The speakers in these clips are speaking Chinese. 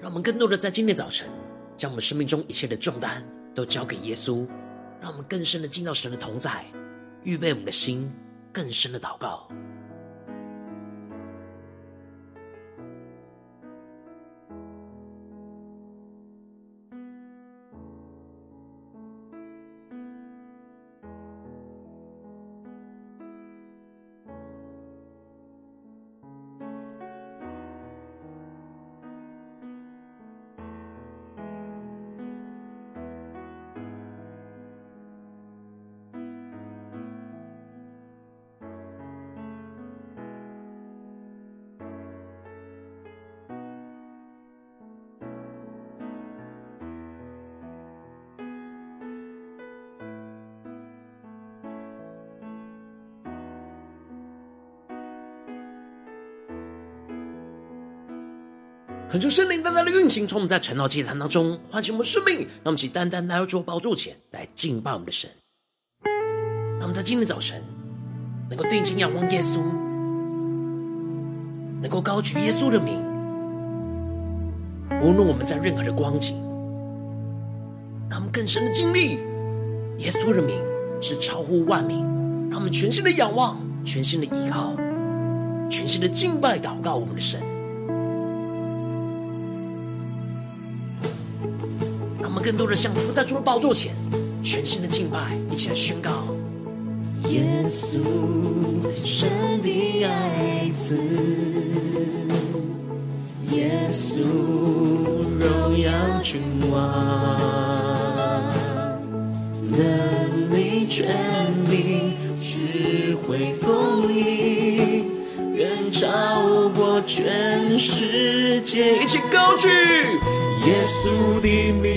让我们更多的在今天早晨，将我们生命中一切的重担都交给耶稣，让我们更深的进到神的同在，预备我们的心，更深的祷告。恳求圣灵单单的运行，从我们在晨祷祭坛当中唤醒我们生命，让我们起单单来到主宝座前来敬拜我们的神。让我们在今天早晨能够定睛仰望耶稣，能够高举耶稣的名。无论我们在任何的光景，让我们更深的经历耶稣的名是超乎万名。让我们全新的仰望，全新的依靠，全新的敬拜祷告我们的神。更多的降服在主的宝座前，全新的敬拜，一起来宣告：耶稣，神的爱子；耶稣，荣耀君王，能力、权柄、智慧、公义，远超过全世界，一起高举。耶稣的名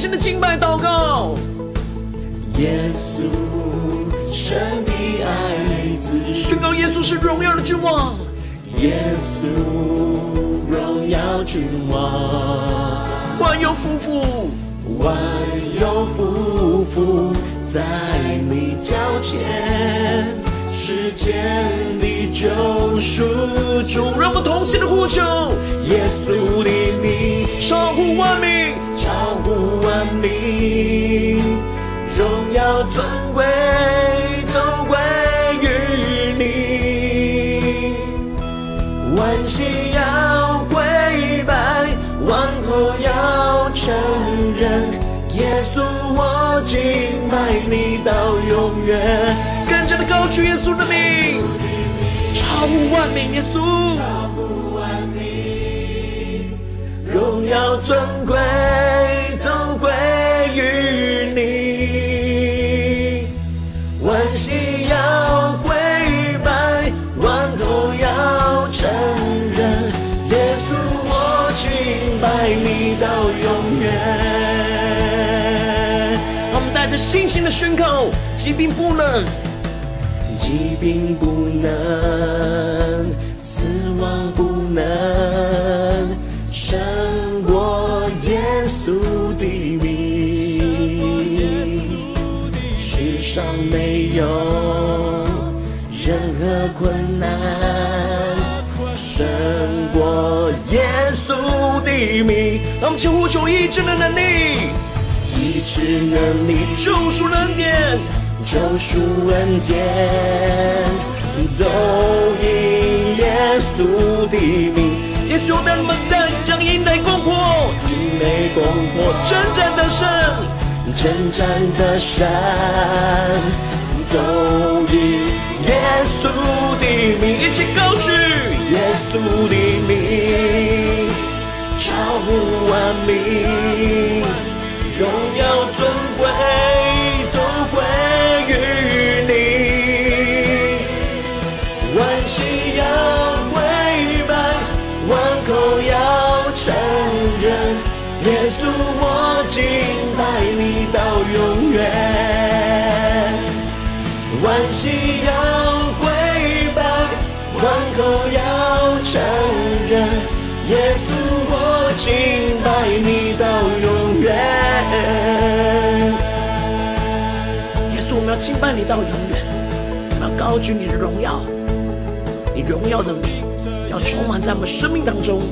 更深的、敬拜祷告。耶稣，神的爱子，宣告耶稣是荣耀的君王。耶稣，荣耀君王，万有夫妇，万有夫妇在你脚前，世间的救赎主，让我们同心的呼求，耶稣的名守护万名，名。荣耀尊贵都归于你，万心要跪拜，万口要承认，耶稣我敬拜你到永远。更加的高举耶稣的名，乎万名，耶稣，超乎万名，荣耀尊贵都归于你，万膝要跪拜，万口要承认，耶稣我敬拜你到永远。让我们带着信心的宣告，疾病不能。疾病不能，死亡不能稣的名。让我们请呼求医治的能力，医治能力，救赎恩典。救赎恩典，都因耶稣的名。耶稣带你们在将营内攻破，营内攻破，征战得胜，征战得胜，都因耶稣的名。一起高举耶稣的名，毫无完美，荣耀尊贵都归于你，万事要归拜，万口要承认，耶稣我敬。敬拜你到永远。耶稣，我们要敬拜你到永远，我们要高举你的荣耀。你荣耀的名要充满在我们生命当中，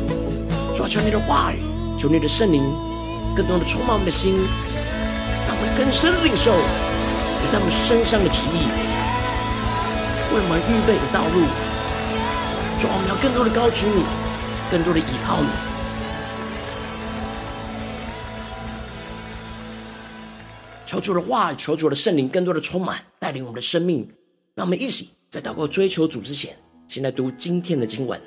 主啊，求你的话语，求你的圣灵，更多的充满我们的心，让我们更深领受你在我们身上的旨意，为我们预备的道路。主，我们要更多的高举你，更多的依靠你。求主的话，求主的圣灵，更多的充满带领我们的生命。让我们一起在祷告追求主之前。先来读今天的经文。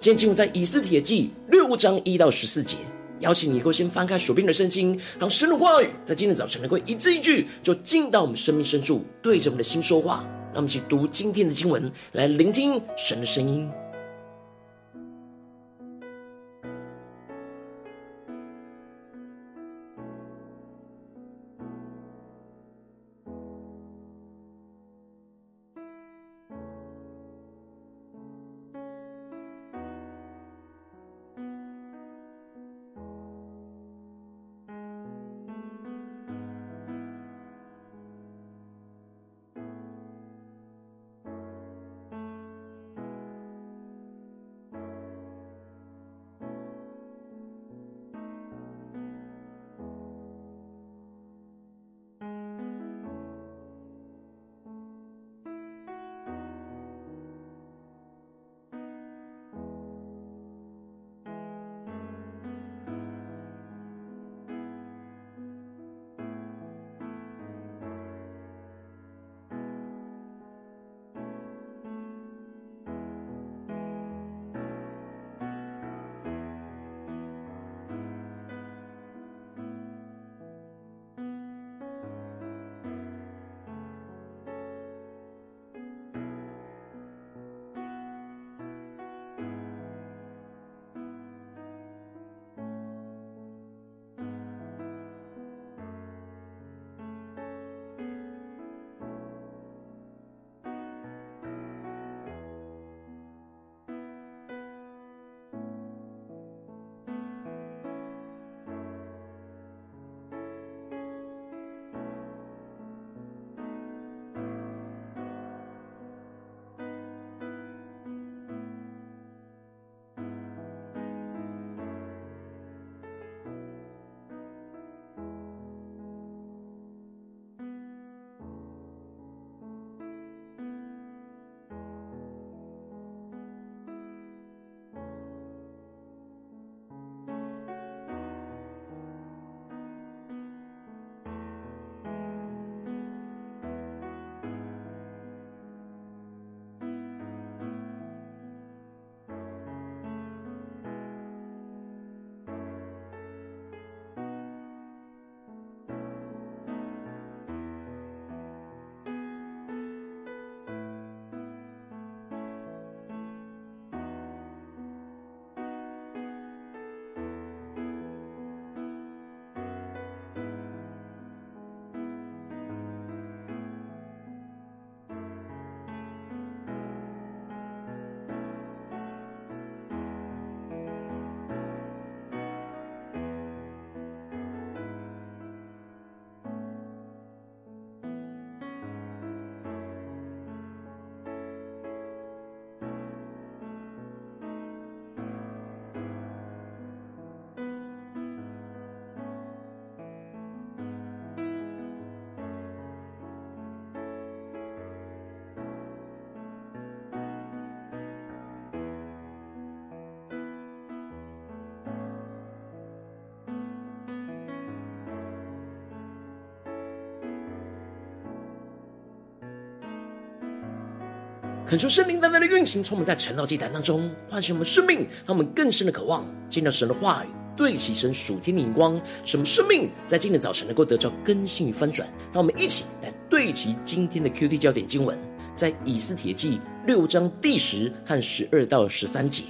今天经文在以斯帖记六章一到十四节。邀请你能够先翻开手边的圣经，让神的话语在今天早晨能够一字一句，就进到我们生命深处，对着我们的心说话。让我们一起读今天的经文，来聆听神的声音。恳求圣灵单单的运行，充满在晨祷祭坛当中，唤醒我们生命，让我们更深的渴望见到神的话语，对齐神属天的眼光，使我们生命在今天早晨能够得到更新与翻转。让我们一起来对齐今天的 QT 焦点经文，在以斯帖记六章第十和十二到十三节。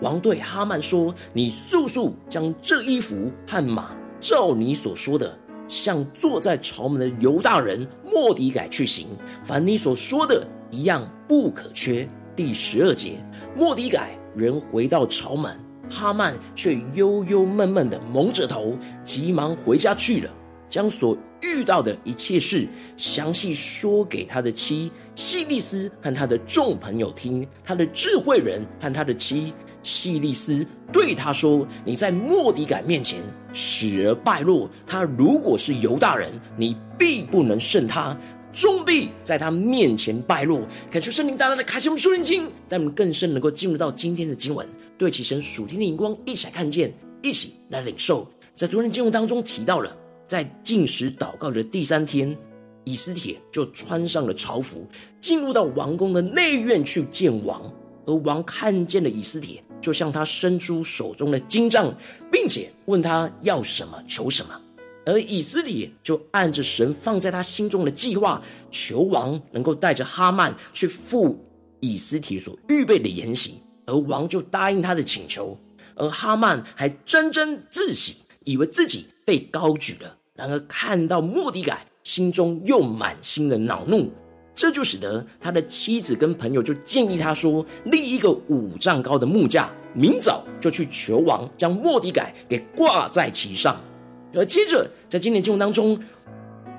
王对哈曼说：“你速速将这衣服和马，照你所说的，向坐在朝门的犹大人末底改去行，凡你所说的。”一样不可缺。第十二节，末底改人回到朝门，哈曼却忧忧闷闷的蒙着头，急忙回家去了，将所遇到的一切事详细说给他的妻细利斯和他的众朋友听。他的智慧人和他的妻细利斯对他说：“你在莫底改面前使而败落，他如果是犹大人，你必不能胜他。”终必在他面前败落。感谢圣灵大大的开启我们属灵经，让我们更深能够进入到今天的经文，对齐神属天的眼光，一起来看见，一起来领受。在昨天经文当中提到了，在进食祷告的第三天，以斯帖就穿上了朝服，进入到王宫的内院去见王。而王看见了以斯帖，就向他伸出手中的金杖，并且问他要什么，求什么。而以斯帖就按着神放在他心中的计划，求王能够带着哈曼去赴以斯帖所预备的筵席，而王就答应他的请求。而哈曼还沾沾自喜，以为自己被高举了。然而看到莫底改，心中又满心的恼怒，这就使得他的妻子跟朋友就建议他说：立一个五丈高的木架，明早就去求王，将莫底改给挂在其上。而接着，在今年经文当中，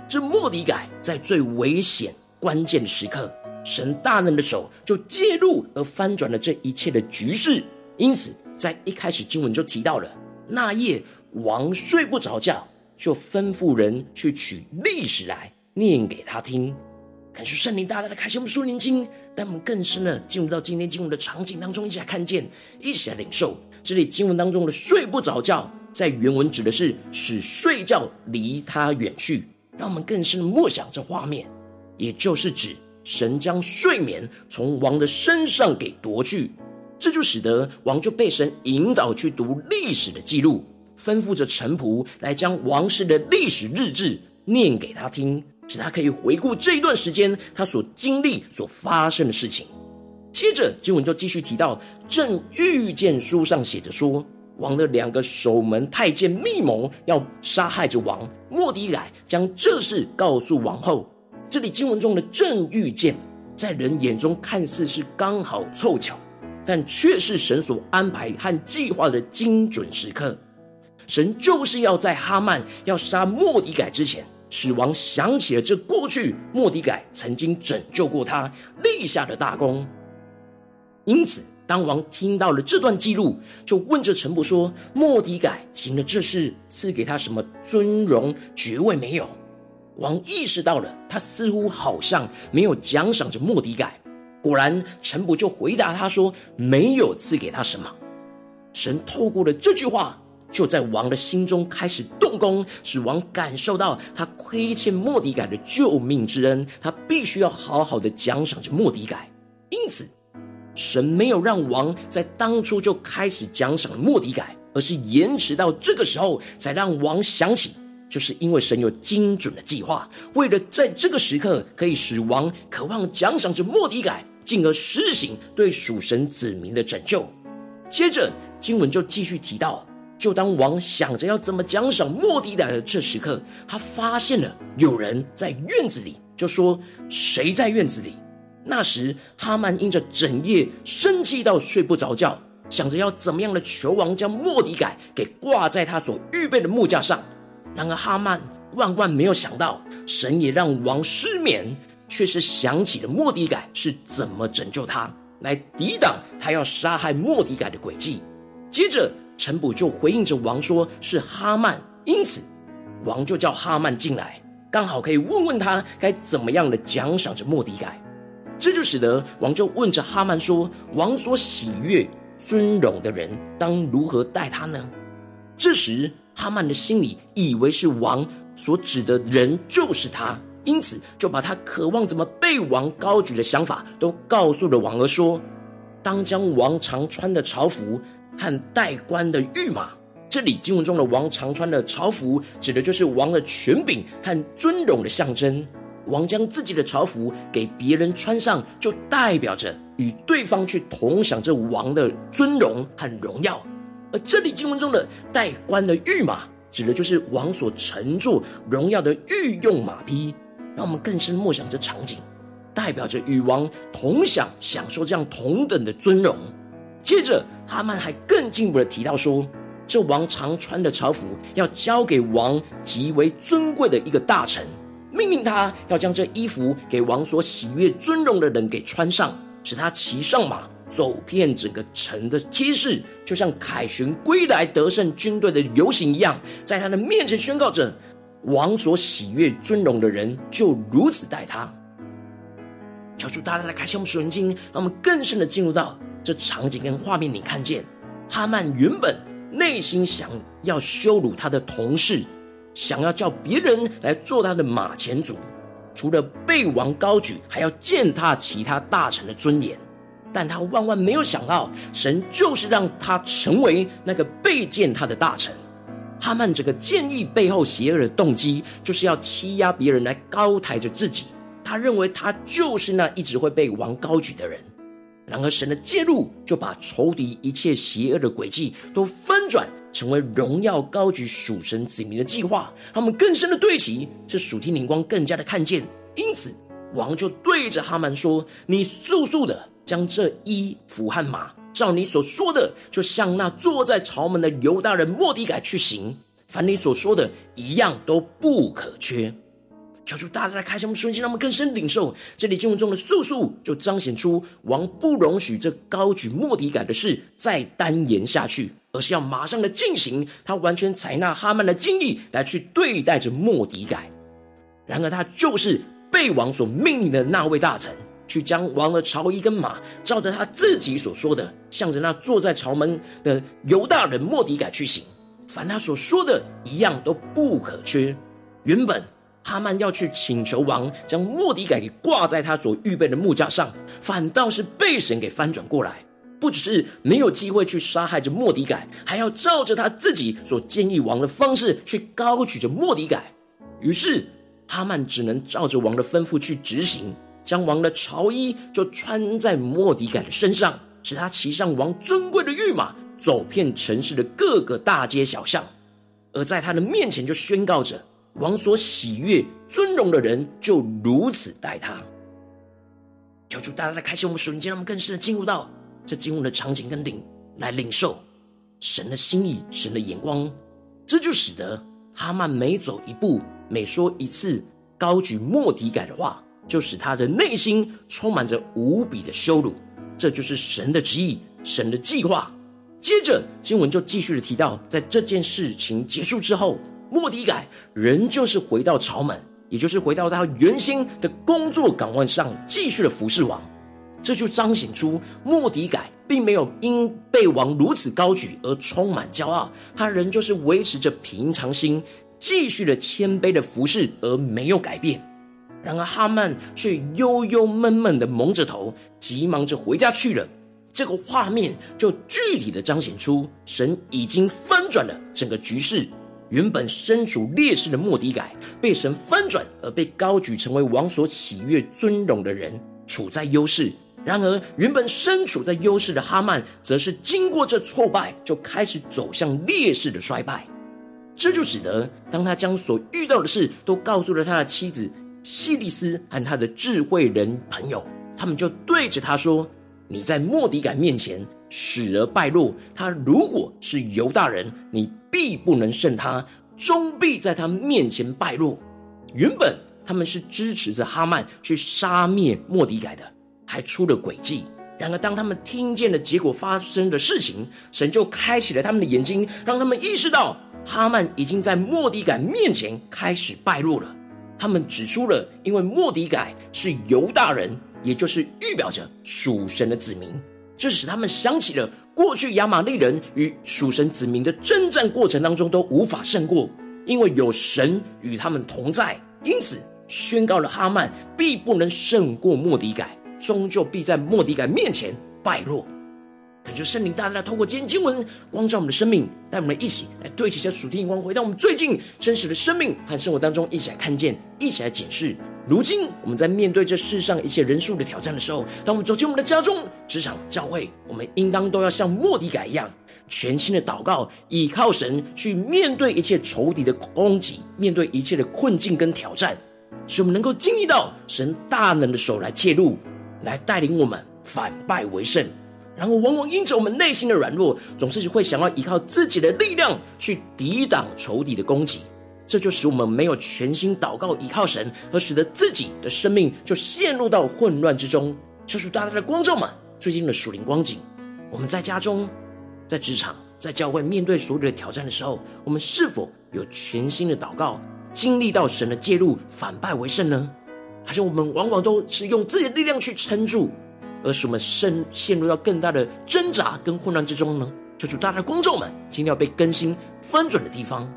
这莫迪改在最危险关键的时刻，神大能的手就介入而翻转了这一切的局势。因此，在一开始经文就提到了，那夜王睡不着觉，就吩咐人去取历史来念给他听。感谢圣灵大大的开启我们属灵经，带我们更深的进入到今天经文的场景当中，一起来看见，一起来领受这里经文当中的睡不着觉。在原文指的是使睡觉离他远去，让我们更深默想这画面，也就是指神将睡眠从王的身上给夺去，这就使得王就被神引导去读历史的记录，吩咐着臣仆来将王室的历史日志念给他听，使他可以回顾这一段时间他所经历所发生的事情。接着经文就继续提到，正遇见书上写着说。王的两个守门太监密谋要杀害着王，莫迪改将这事告诉王后。这里经文中的正遇见，在人眼中看似是刚好凑巧，但却是神所安排和计划的精准时刻。神就是要在哈曼要杀莫迪改之前，使王想起了这过去莫迪改曾经拯救过他，立下的大功。因此。当王听到了这段记录，就问着陈伯说：“莫迪改行了这事，赐给他什么尊荣爵位没有？”王意识到了，他似乎好像没有奖赏着莫迪改。果然，陈伯就回答他说：“没有赐给他什么。”神透过了这句话，就在王的心中开始动工，使王感受到他亏欠莫迪改的救命之恩，他必须要好好的奖赏着莫迪改。因此。神没有让王在当初就开始奖赏末底改，而是延迟到这个时候才让王想起，就是因为神有精准的计划，为了在这个时刻可以使王渴望奖赏着末底改，进而施行对属神子民的拯救。接着经文就继续提到，就当王想着要怎么奖赏末底改的这时刻，他发现了有人在院子里，就说：“谁在院子里？”那时，哈曼因着整夜生气到睡不着觉，想着要怎么样的求王将末底改给挂在他所预备的木架上。然而，哈曼万万没有想到，神也让王失眠，却是想起了末底改是怎么拯救他，来抵挡他要杀害末底改的诡计。接着，臣仆就回应着王说：“是哈曼。”因此，王就叫哈曼进来，刚好可以问问他该怎么样的奖赏着末底改。这就使得王就问着哈曼说：“王所喜悦尊荣的人，当如何待他呢？”这时哈曼的心里以为是王所指的人就是他，因此就把他渴望怎么被王高举的想法都告诉了王，而说：当将王常穿的朝服和戴冠的御马。这里经文中的王常穿的朝服，指的就是王的权柄和尊荣的象征。王将自己的朝服给别人穿上，就代表着与对方去同享这王的尊荣和荣耀。而这里经文中的戴冠的御马，指的就是王所乘坐荣耀的御用马匹。让我们更深默想这场景，代表着与王同享、享受这样同等的尊荣。接着，哈曼还更进一步的提到说。这王常穿的朝服要交给王极为尊贵的一个大臣，命令他要将这衣服给王所喜悦尊荣的人给穿上，使他骑上马走遍整个城的街市，就像凯旋归来得胜军队的游行一样，在他的面前宣告着王所喜悦尊荣的人就如此待他。求主大大的开启我们属灵经，让我们更深的进入到这场景跟画面里，看见哈曼原本。内心想要羞辱他的同事，想要叫别人来做他的马前卒，除了被王高举，还要践踏其他大臣的尊严。但他万万没有想到，神就是让他成为那个被践踏的大臣。哈曼这个建议背后邪恶的动机，就是要欺压别人来高抬着自己。他认为他就是那一直会被王高举的人。然而，神的介入就把仇敌一切邪恶的诡计都翻转，成为荣耀高举属神子民的计划。他们更深的对齐，这属天灵光更加的看见。因此，王就对着哈曼说：“你速速的将这衣服和马，照你所说的，就向那坐在朝门的犹大人莫迪改去行。凡你所说的，一样都不可缺。”求主大大的开启我们瞬间，让我们更深领受这里经文中的速速，就彰显出王不容许这高举末底改的事再单延下去，而是要马上的进行。他完全采纳哈曼的建议来去对待着末底改。然而他就是被王所命令的那位大臣，去将王的朝衣跟马，照着他自己所说的，向着那坐在朝门的犹大人莫迪改去行。凡他所说的一样都不可缺。原本。哈曼要去请求王将末底改给挂在他所预备的木架上，反倒是被神给翻转过来，不只是没有机会去杀害着末底改，还要照着他自己所建议王的方式去高举着末底改。于是哈曼只能照着王的吩咐去执行，将王的朝衣就穿在末底改的身上，使他骑上王尊贵的御马，走遍城市的各个大街小巷，而在他的面前就宣告着。王所喜悦尊荣的人，就如此待他。求主大大的开启我们属灵经，让我们更深的进入到这经文的场景跟领来领受神的心意、神的眼光。这就使得哈曼每走一步、每说一次高举莫底改的话，就使他的内心充满着无比的羞辱。这就是神的旨意、神的计划。接着经文就继续的提到，在这件事情结束之后。莫迪改仍旧是回到朝门，也就是回到他原先的工作岗位上，继续的服侍王。这就彰显出莫迪改并没有因被王如此高举而充满骄傲，他仍旧是维持着平常心，继续的谦卑的服侍而没有改变。然而哈曼却忧忧闷闷的蒙着头，急忙着回家去了。这个画面就具体的彰显出神已经翻转了整个局势。原本身处劣势的莫迪改，被神翻转而被高举成为王所喜悦尊荣的人，处在优势。然而，原本身处在优势的哈曼，则是经过这挫败，就开始走向劣势的衰败。这就使得，当他将所遇到的事都告诉了他的妻子希利斯和他的智慧人朋友，他们就对着他说：“你在莫迪改面前。”使而败落。他如果是犹大人，你必不能胜他，终必在他面前败落。原本他们是支持着哈曼去杀灭莫迪改的，还出了诡计。然而，当他们听见了结果发生的事情，神就开启了他们的眼睛，让他们意识到哈曼已经在莫迪改面前开始败落了。他们指出了，因为莫迪改是犹大人，也就是预表着属神的子民。这使他们想起了过去亚玛力人与属神子民的征战过程当中都无法胜过，因为有神与他们同在，因此宣告了哈曼必不能胜过末底改，终究必在莫底改面前败落。感谢圣灵大大的透过今天经文光照我们的生命，带我们一起来对齐一下属天眼光，回到我们最近真实的生命和生活当中，一起来看见，一起来检视。如今我们在面对这世上一切人数的挑战的时候，当我们走进我们的家中、职场、教会，我们应当都要像莫迪改一样，全心的祷告，倚靠神去面对一切仇敌的攻击，面对一切的困境跟挑战，使我们能够经历到神大能的手来介入，来带领我们反败为胜。然后，往往因着我们内心的软弱，总是会想要依靠自己的力量去抵挡仇敌的攻击，这就使我们没有全心祷告依靠神，而使得自己的生命就陷入到混乱之中。求主大家的观众们，最近的属灵光景，我们在家中、在职场、在教会面对所有的挑战的时候，我们是否有全心的祷告，经历到神的介入，反败为胜呢？还是我们往往都是用自己的力量去撑住？而使我们深陷入到更大的挣扎跟混乱之中呢？求主大家的观众们，今天要被更新翻转的地方。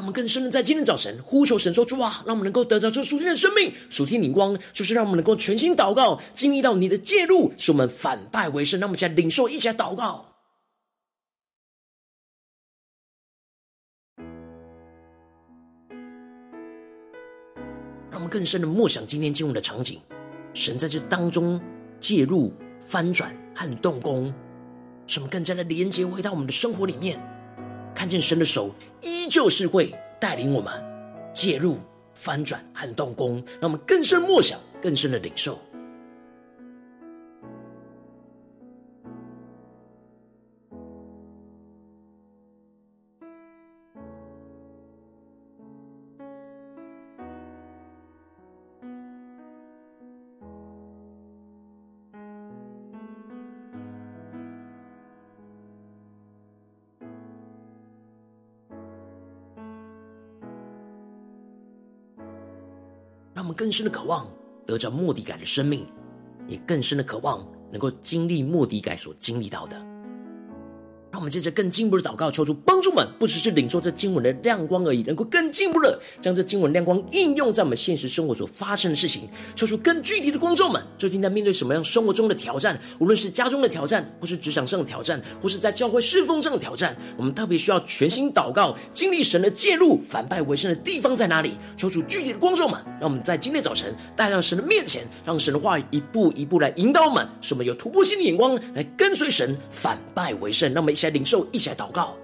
让我们更深的在今天早晨呼求神说：“主啊，让我们能够得着这属天的生命、属天灵光，就是让我们能够全心祷告，经历到你的介入，使我们反败为胜。让我们一起来领受，一起来祷告。让我们更深的默想今天进入的场景，神在这当中介入、翻转和动工，使我们更加的连接回到我们的生活里面。”看见神的手依旧是会带领我们介入、翻转和动工，让我们更深默想、更深的领受。更深的渴望得着莫迪改的生命，也更深的渴望能够经历莫迪改所经历到的。我们接着更进一步的祷告，求主帮助们，不只是领受这经文的亮光而已，能够更进一步的将这经文亮光应用在我们现实生活所发生的事情。求主更具体的光众们，最近在面对什么样生活中的挑战？无论是家中的挑战，或是职场上的挑战，或是在教会侍奉上的挑战，我们特别需要全心祷告，经历神的介入，反败为胜的地方在哪里？求主具体的光众们，让我们在今天早晨带到神的面前，让神的话一步一步来引导我们，使我们有突破性的眼光来跟随神，反败为胜。那我们一起来。领受，一起来祷告。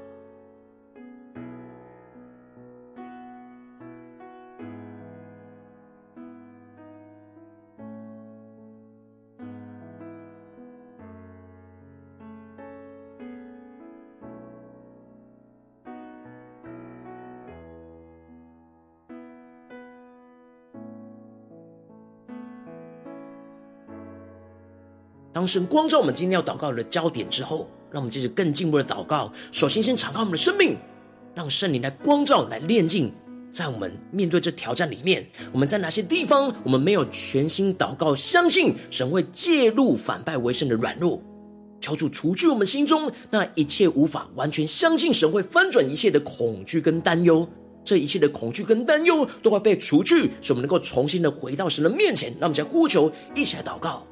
神光照我们今天要祷告的焦点之后，让我们接着更进一步的祷告。首先，先敞开我们的生命，让圣灵来光照、来炼净。在我们面对这挑战里面，我们在哪些地方我们没有全心祷告，相信神会介入、反败为胜的软弱？求主除去我们心中那一切无法完全相信神会翻转一切的恐惧跟担忧。这一切的恐惧跟担忧都会被除去，使我们能够重新的回到神的面前。让我们再呼求，一起来祷告。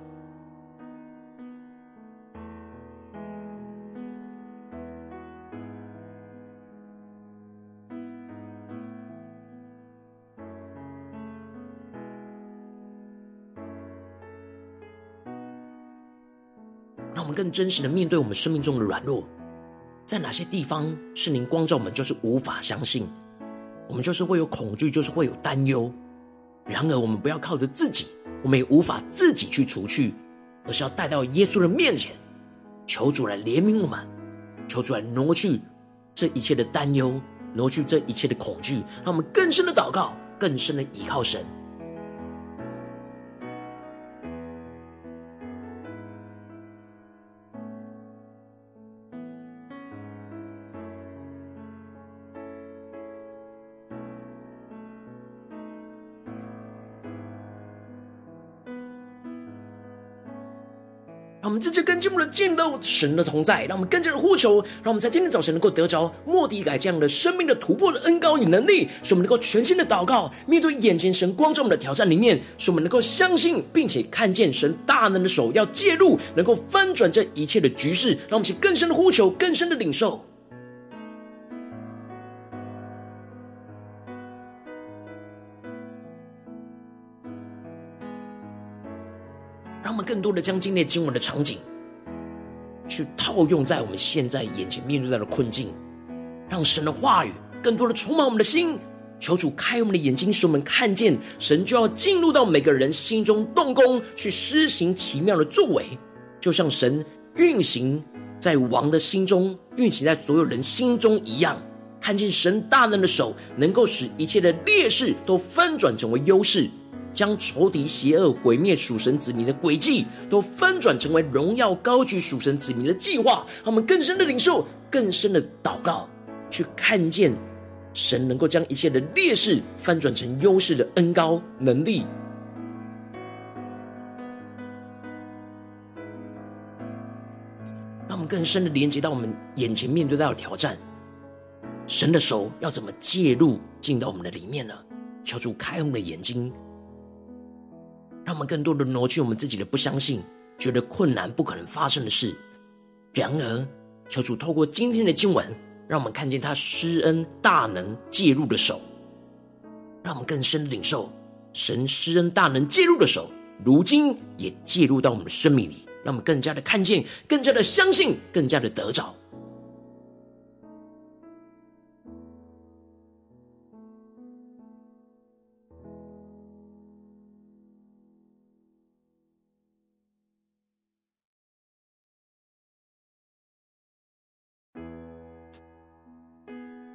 更真实的面对我们生命中的软弱，在哪些地方是您光照我们，就是无法相信，我们就是会有恐惧，就是会有担忧。然而，我们不要靠着自己，我们也无法自己去除去，而是要带到耶稣的面前，求主来怜悯我们，求主来挪去这一切的担忧，挪去这一切的恐惧，让我们更深的祷告，更深的依靠神。这次更进一步的见到神的同在，让我们更加的呼求，让我们在今天早晨能够得着莫迪改这样的生命的突破的恩膏与能力，使我们能够全新的祷告，面对眼前神光照我们的挑战里面，使我们能够相信并且看见神大能的手要介入，能够翻转这一切的局势，让我们去更深的呼求，更深的领受。让我们更多的将今天经文的场景，去套用在我们现在眼前面对到的困境，让神的话语更多的充满我们的心，求主开我们的眼睛，使我们看见神就要进入到每个人心中动工，去施行奇妙的作为，就像神运行在王的心中，运行在所有人心中一样，看见神大能的手能够使一切的劣势都翻转成为优势。将仇敌邪恶毁灭属神子民的诡计，都翻转成为荣耀高举属神子民的计划。让我们更深的领受，更深的祷告，去看见神能够将一切的劣势翻转成优势的恩高能力。让我们更深的连接到我们眼前面对到的挑战，神的手要怎么介入进到我们的里面呢？求主开我们的眼睛。让我们更多的挪去我们自己的不相信，觉得困难不可能发生的事。然而，求主透过今天的经文，让我们看见他施恩大能介入的手，让我们更深的领受神施恩大能介入的手，如今也介入到我们的生命里，让我们更加的看见，更加的相信，更加的得着。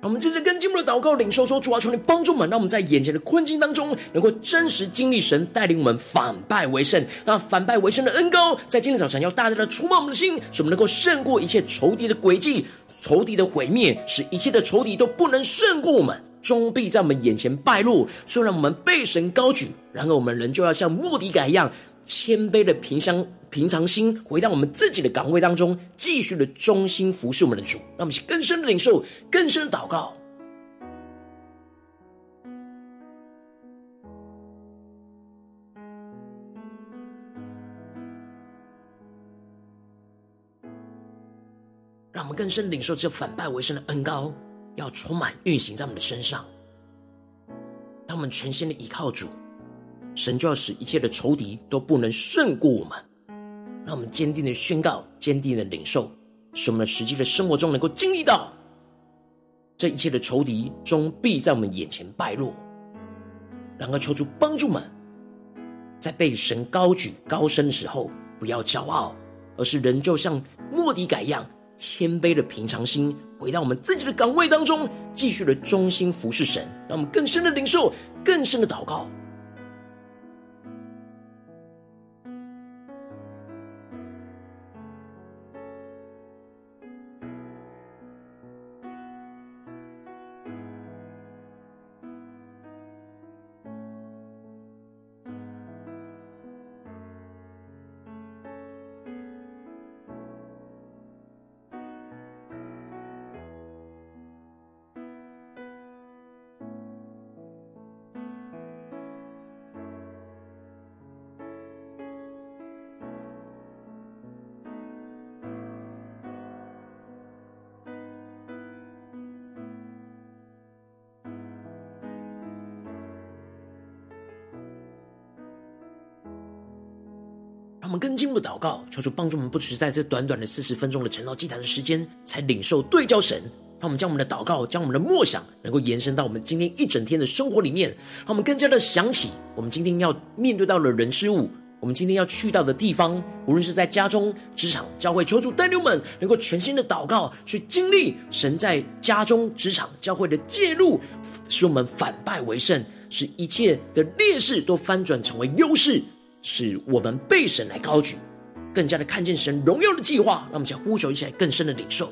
我们这次跟进一步的祷告领受说，主啊，求你帮助我们，让我们在眼前的困境当中，能够真实经历神带领我们反败为胜。那反败为胜的恩膏，在今天早晨要大大的触摸我们的心，使我们能够胜过一切仇敌的诡计、仇敌的毁灭，使一切的仇敌都不能胜过我们，终必在我们眼前败落。虽然我们被神高举，然而我们仍旧要像莫迪改一样，谦卑的平相。平常心，回到我们自己的岗位当中，继续的忠心服侍我们的主。让我们去更深的领受，更深的祷告，让我们更深领受这反败为胜的恩膏，要充满运行在我们的身上。当我们全心的依靠主，神就要使一切的仇敌都不能胜过我们。让我们坚定的宣告，坚定的领受，使我们实际的生活中能够经历到这一切的仇敌终必在我们眼前败落。然而，求主帮助们，在被神高举高升的时候，不要骄傲，而是仍旧像莫迪改一样，谦卑的平常心，回到我们自己的岗位当中，继续的忠心服侍神。让我们更深的领受，更深的祷告。祷告，求主帮助我们，不只是在这短短的四十分钟的晨祷祭坛的时间，才领受对焦神。让我们将我们的祷告，将我们的默想，能够延伸到我们今天一整天的生活里面。让我们更加的想起，我们今天要面对到的人事物，我们今天要去到的地方，无论是在家中、职场、教会，求主带领们能够全新的祷告，去经历神在家中、职场、教会的介入，使我们反败为胜，使一切的劣势都翻转成为优势，使我们被神来高举，更加的看见神荣耀的计划。让我们再呼求一起来更深的领受。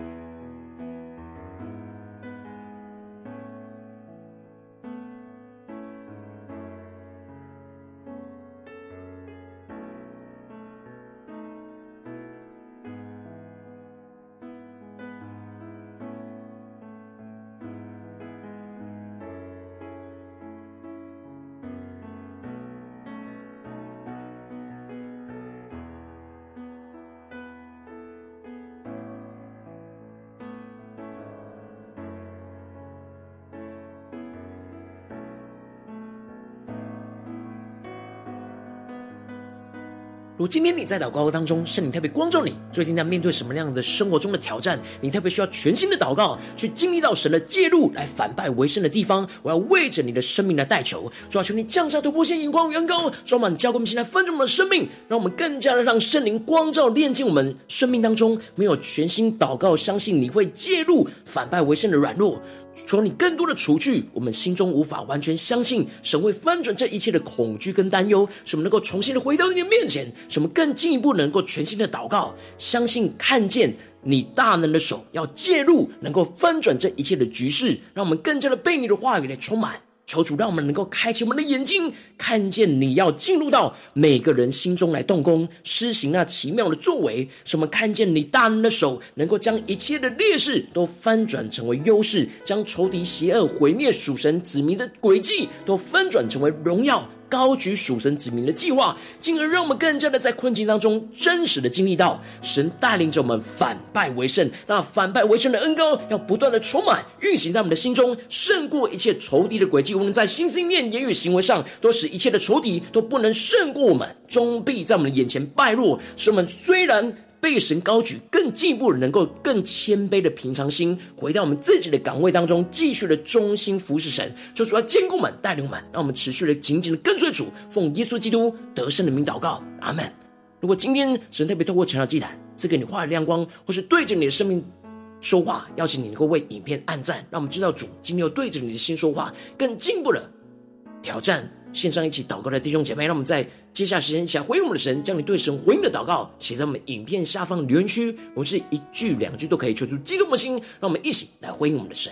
今天你在祷告当中，圣灵特别光照你，最近在面对什么样的生活中的挑战？你特别需要全新的祷告，去经历到神的介入，来反败为胜的地方。我要为着你的生命来代求，主啊，求你降下突破性眼光与恩膏，装满教灌我们现在分盛我们的生命，让我们更加的让圣灵光照炼净我们生命当中没有全新祷告，相信你会介入反败为胜的软弱。求你更多的除去我们心中无法完全相信神会翻转这一切的恐惧跟担忧，使我们能够重新的回到你的面前，使我们更进一步能够全新的祷告，相信看见你大能的手要介入，能够翻转这一切的局势，让我们更加的被你的话语来充满。求主让我们能够开启我们的眼睛，看见你要进入到每个人心中来动工，施行那奇妙的作为，使我们看见你大能的手能够将一切的劣势都翻转成为优势，将仇敌邪恶毁灭属神子民的诡计都翻转成为荣耀。高举属神子民的计划，进而让我们更加的在困境当中真实的经历到神带领着我们反败为胜。那反败为胜的恩膏要不断的充满运行在我们的心中，胜过一切仇敌的诡计。我们在心思念、言语、行为上，都使一切的仇敌都不能胜过我们，终必在我们的眼前败落。使我们虽然。被神高举，更进一步的能够更谦卑的平常心，回到我们自己的岗位当中，继续的忠心服侍神，就主要坚固我们、带领我们，让我们持续的紧紧的跟随主，奉耶稣基督得胜的名祷告，阿门。如果今天神特别透过晨祷祭坛赐给你话语亮光，或是对着你的生命说话，邀请你能够为影片按赞，让我们知道主今天又对着你的心说话，更进一步的挑战。线上一起祷告的弟兄姐妹，让我们在接下来时间一起来回应我们的神，将你对神回应的祷告写在我们影片下方留言区，我们是一句两句都可以求出激动的心，让我们一起来回应我们的神。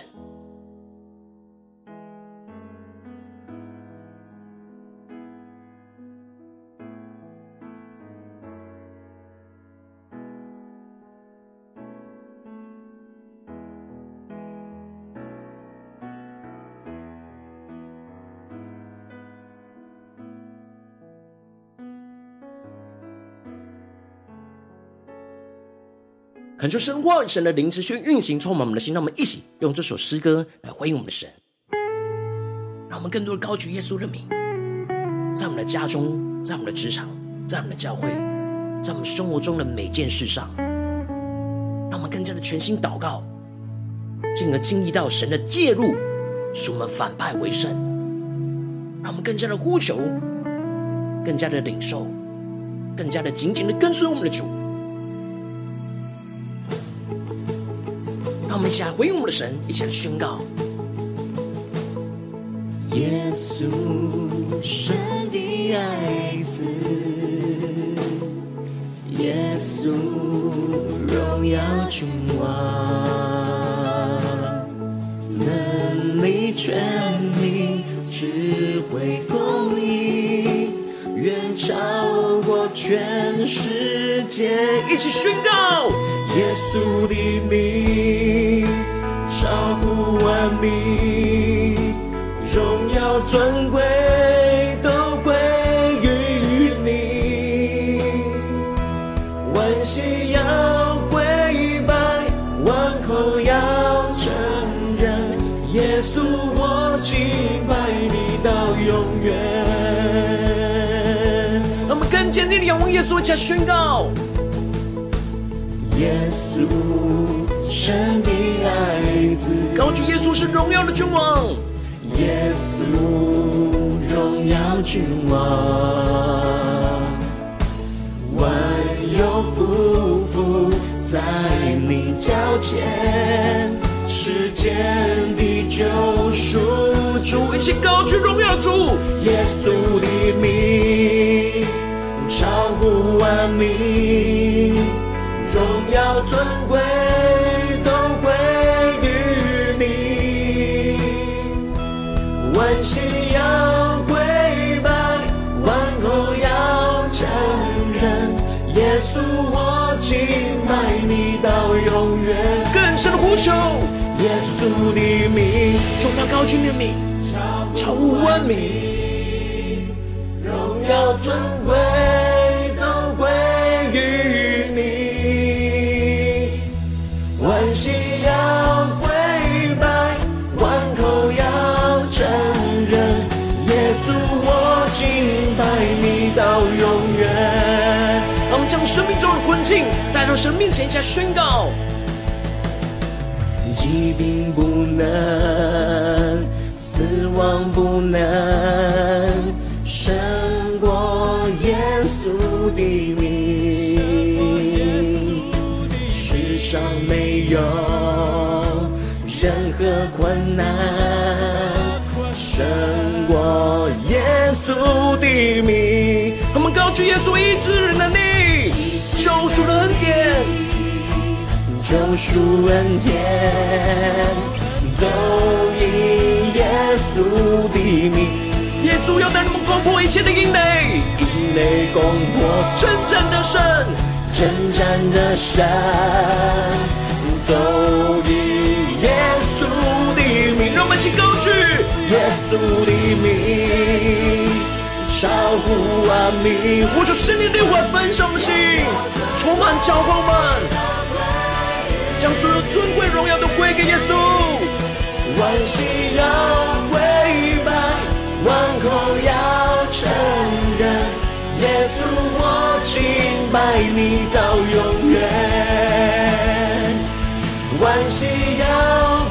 恳求神万神的灵持续运行，充满我们的心。让我们一起用这首诗歌来回应我们的神，让我们更多的高举耶稣的名，在我们的家中，在我们的职场，在我们的教会，在我们生活中的每件事上，让我们更加的全心祷告，进而经历到神的介入，使我们反败为胜。让我们更加的呼求，更加的领受，更加的紧紧的跟随我们的主。我们一起来回应我们的神，一起来宣告：耶稣，神的爱子，耶稣，荣耀君王，能力、权柄、智慧、公义，远超过全世界。一起宣告。耶稣的名超乎万名，荣耀尊贵都归于你，万膝要跪拜，万口要承认，耶稣我敬拜你到永远。让我们更坚定的仰望耶稣，一起来宣告。神的爱子，高举耶稣是荣耀的君王。耶稣，荣耀君王，万有匍匐在你脚前，世间的救赎主，一起高举荣耀主。耶稣的名超乎万名。荣耀尊贵都归于你，万膝要跪拜，万口要承认，耶稣我敬拜你到永远。更深的呼求，耶稣的名，荣耀高君的名，超乎万名，荣耀尊贵到神面前，下宣告：疾病不能，死亡不能，胜过耶稣的名。世上没有任何困难胜过耶稣的名。我们高举耶稣医治能力，救赎的，救赎恩典，都因耶稣的名。耶稣要带你们攻破一切的营垒，营垒攻破，征战的神。征战的神，都以耶稣的名，让我们一起高举耶稣的名，超乎万名。呼求圣灵的灵魂焚烧的心，充满教会们，将所有尊贵荣耀都归给耶稣。万膝要跪拜，万口要承认。耶稣，我敬拜你到永远。万膝要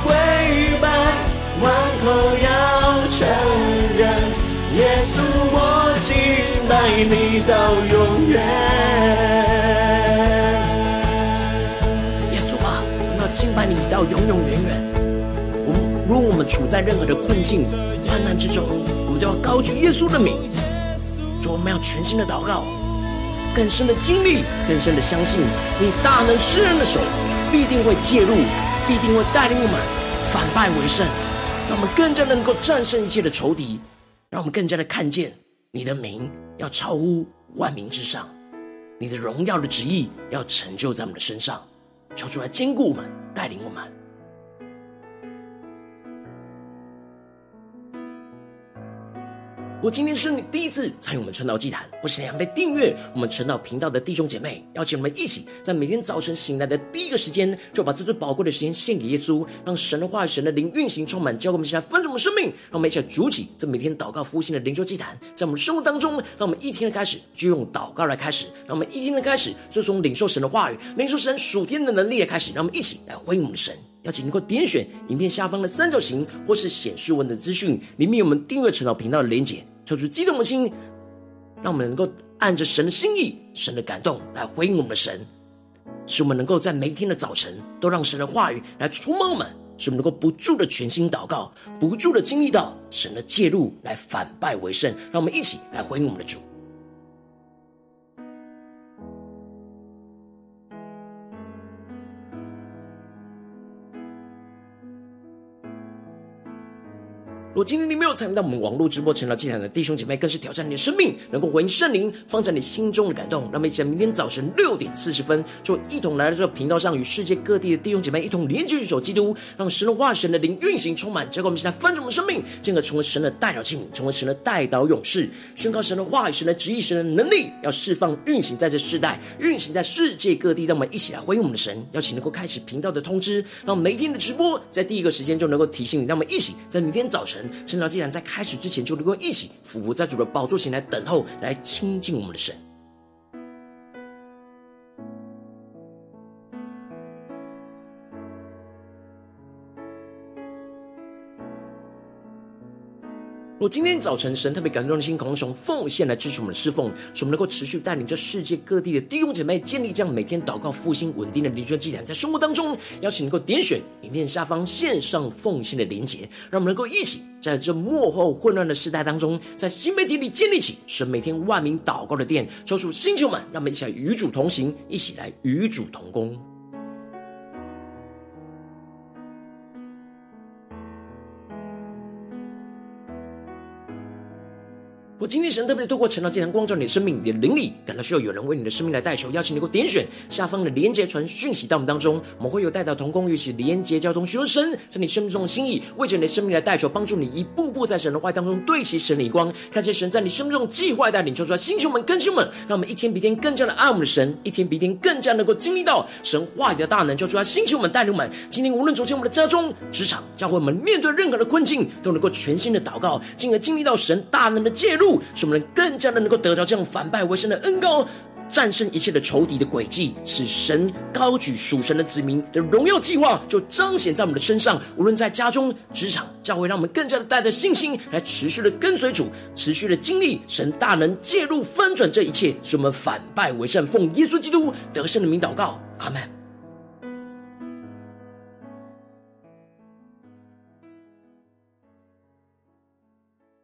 跪拜，万口要承认。耶稣，我敬拜你到永远。敬拜你到永永远远。我们如果我们处在任何的困境、患难之中，我们都要高举耶稣的名。说我们要全新的祷告，更深的经历，更深的相信你大能施人的手必定会介入，必定会带领我们反败为胜，让我们更加能够战胜一切的仇敌，让我们更加的看见你的名要超乎万民之上，你的荣耀的旨意要成就在我们的身上，求主来坚固我们，带领我们。如果今天是你第一次参与我们晨祷祭坛，或是你还没订阅我们晨祷频道的弟兄姐妹，邀请我们一起在每天早晨醒来的第一个时间，就把这最宝贵的时间献给耶稣，让神的话语、神的灵运行充满，教给我们现在丰盛的生命。让我们一起来筑起这每天祷告复兴的灵修祭坛，在我们生活当中，让我们一天的开始就用祷告来开始，让我们一天的开始就从领受神的话语、领受神属天的能力来开始，让我们一起来回应我们的神。邀请你能够点选影片下方的三角形，或是显示文的资讯，里面有我们订阅晨祷频道的连结。抽出激动的心，让我们能够按着神的心意、神的感动来回应我们的神，使我们能够在每一天的早晨都让神的话语来触摸我们，使我们能够不住的全心祷告，不住的经历到神的介入来反败为胜。让我们一起来回应我们的主。如果今天你没有参与到我们网络直播晨祷祭坛的弟兄姐妹，更是挑战你的生命，能够回应圣灵放在你心中的感动。让我们一起在明天早晨六点四十分，就一同来到这个频道上，与世界各地的弟兄姐妹一同连接、举手基督，让神的话、神的灵运行充满，结果我们现在丰盛的生命，进而成为神的代表器皿，成为神的代祷勇士，宣告神的话语、神的旨意、神的能力，要释放、运行在这世代，运行在世界各地。让我们一起来回应我们的神，邀请能够开启频道的通知，让我们每天的直播在第一个时间就能够提醒你。让我们一起在明天早晨。晨祷祭坛在开始之前，就能够一起俯伏在主的宝座前来等候，来亲近我们的神。若今天早晨神特别感动的心，渴望奉献来支持我们的侍奉，使我们能够持续带领着世界各地的弟兄姐妹建立这样每天祷告复兴稳定的灵修祭坛，在生活当中，邀请能够点选影片下方线上奉献的连结，让我们能够一起在这幕后混乱的时代当中，在新媒体里建立起神每天万名祷告的殿，抽出星球们，让我们一起来与主同行，一起来与主同工。我今天神特别透过晨祷祭坛光照你的生命，你的灵里感到需要有人为你的生命来代求，邀请你给我点选下方的连结传讯息到我们当中，我们会有代祷同工，一起连结交通，寻求神在你生命中的心意，为着你的生命来代求，帮助你一步步在神的话当中对齐神的光，看见神在你生命中计划带领，求出来星球们、更新们，让我们一天比一天更加的爱我们的神，一天比一天更加能够经历到神话语的大能，求出来星球们、带领们，今天无论走进我们的家中、职场、教会，我们面对任何的困境，都能够全心的祷告，进而经历到神大能的介入。使我们更加的能够得着这样反败为胜的恩膏，战胜一切的仇敌的诡计，使神高举属神的子民的荣耀计划就彰显在我们的身上。无论在家中、职场、教会，让我们更加的带着信心来持续的跟随主，持续的经历神大能介入翻转这一切，使我们反败为胜。奉耶稣基督得胜的名祷告，阿门。